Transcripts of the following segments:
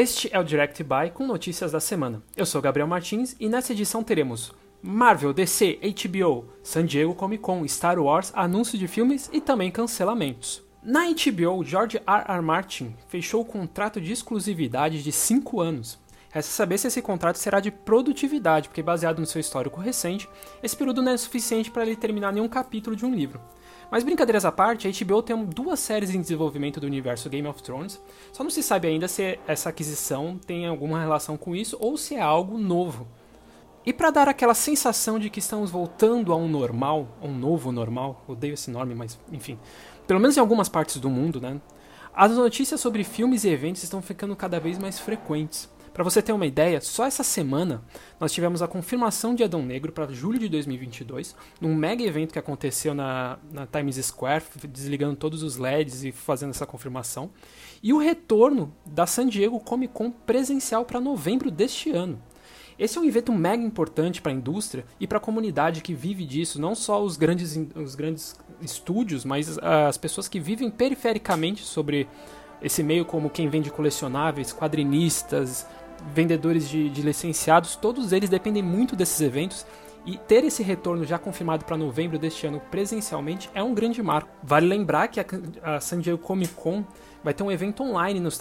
Este é o Direct Buy com notícias da semana. Eu sou Gabriel Martins e nessa edição teremos Marvel, DC, HBO, San Diego Comic Con, Star Wars, anúncio de filmes e também cancelamentos. Na HBO, George R. R. Martin fechou o contrato de exclusividade de 5 anos. Resta saber se esse contrato será de produtividade, porque baseado no seu histórico recente, esse período não é suficiente para ele terminar nenhum capítulo de um livro. Mas brincadeiras à parte, a HBO tem duas séries em desenvolvimento do universo Game of Thrones. Só não se sabe ainda se essa aquisição tem alguma relação com isso ou se é algo novo. E para dar aquela sensação de que estamos voltando a um normal, um novo normal, odeio esse nome, mas enfim, pelo menos em algumas partes do mundo, né? As notícias sobre filmes e eventos estão ficando cada vez mais frequentes. Para você ter uma ideia, só essa semana nós tivemos a confirmação de Adão Negro para julho de 2022, num mega evento que aconteceu na, na Times Square, desligando todos os LEDs e fazendo essa confirmação, e o retorno da San Diego Comic Con presencial para novembro deste ano. Esse é um evento mega importante para a indústria e para a comunidade que vive disso, não só os grandes, os grandes estúdios, mas as pessoas que vivem perifericamente sobre esse meio, como quem vende colecionáveis, quadrinistas, vendedores de, de licenciados, todos eles dependem muito desses eventos e ter esse retorno já confirmado para novembro deste ano presencialmente é um grande marco. Vale lembrar que a, San Diego Comic Con vai ter um evento online nos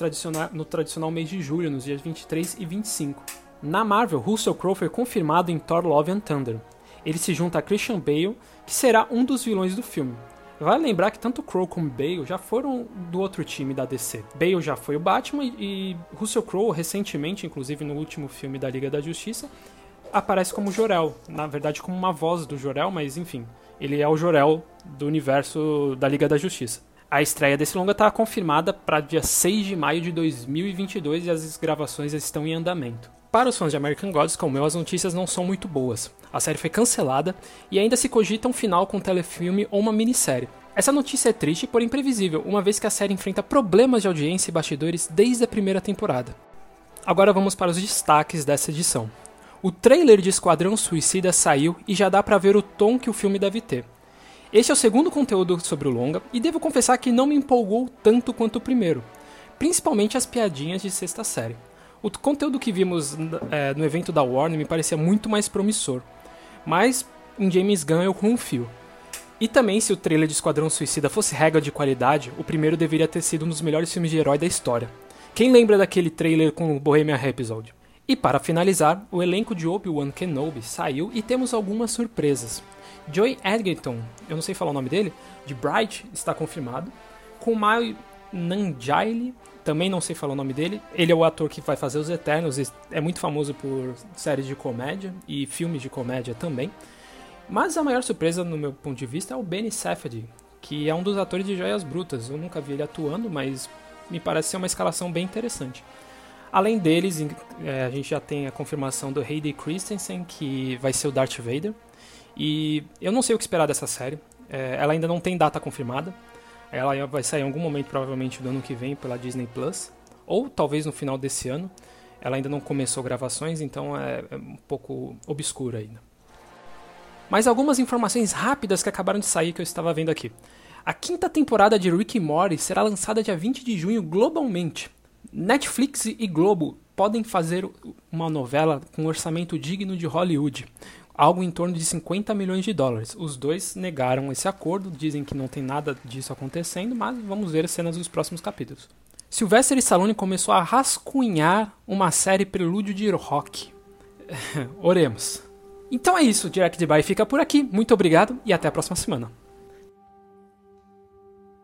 no tradicional mês de julho, nos dias 23 e 25. Na Marvel, Russell Crowe foi confirmado em Thor Love and Thunder. Ele se junta a Christian Bale, que será um dos vilões do filme. Vale lembrar que tanto Crow como Bale já foram do outro time da DC. Bale já foi o Batman e Russell Crowe, recentemente, inclusive no último filme da Liga da Justiça, aparece como Jor-El. Na verdade, como uma voz do Jor-El, mas enfim, ele é o Jor-El do universo da Liga da Justiça. A estreia desse longa está confirmada para dia 6 de maio de 2022 e as gravações estão em andamento. Para os fãs de American Gods, como eu, as notícias não são muito boas. A série foi cancelada e ainda se cogita um final com um telefilme ou uma minissérie. Essa notícia é triste, porém previsível, uma vez que a série enfrenta problemas de audiência e bastidores desde a primeira temporada. Agora vamos para os destaques dessa edição. O trailer de Esquadrão Suicida saiu e já dá para ver o tom que o filme deve ter. Este é o segundo conteúdo sobre o longa e devo confessar que não me empolgou tanto quanto o primeiro, principalmente as piadinhas de sexta série. O conteúdo que vimos é, no evento da Warner me parecia muito mais promissor, mas em James Gunn eu confio. E também, se o trailer de Esquadrão Suicida fosse regra de qualidade, o primeiro deveria ter sido um dos melhores filmes de herói da história. Quem lembra daquele trailer com o Bohemian Rhapsody? E para finalizar, o elenco de Obi-Wan Kenobi saiu e temos algumas surpresas. Joey Edgerton, eu não sei falar o nome dele, de Bright, está confirmado. Kumail Nanjiani também não sei falar o nome dele. Ele é o ator que vai fazer Os Eternos, é muito famoso por séries de comédia e filmes de comédia também. Mas a maior surpresa, no meu ponto de vista, é o Benny Safdie, que é um dos atores de Joias Brutas. Eu nunca vi ele atuando, mas me parece ser uma escalação bem interessante. Além deles, é, a gente já tem a confirmação do Hayden Christensen, que vai ser o Darth Vader. E eu não sei o que esperar dessa série. É, ela ainda não tem data confirmada. Ela vai sair em algum momento, provavelmente do ano que vem, pela Disney Plus, ou talvez no final desse ano. Ela ainda não começou gravações, então é, é um pouco obscura ainda. Mas algumas informações rápidas que acabaram de sair que eu estava vendo aqui. A quinta temporada de Rick e Morty será lançada dia 20 de junho globalmente. Netflix e Globo podem fazer uma novela com um orçamento digno de Hollywood, algo em torno de 50 milhões de dólares. Os dois negaram esse acordo, dizem que não tem nada disso acontecendo, mas vamos ver as cenas dos próximos capítulos. Sylvester Stallone começou a rascunhar uma série prelúdio de rock. Oremos. Então é isso, Direct Buy fica por aqui. Muito obrigado e até a próxima semana.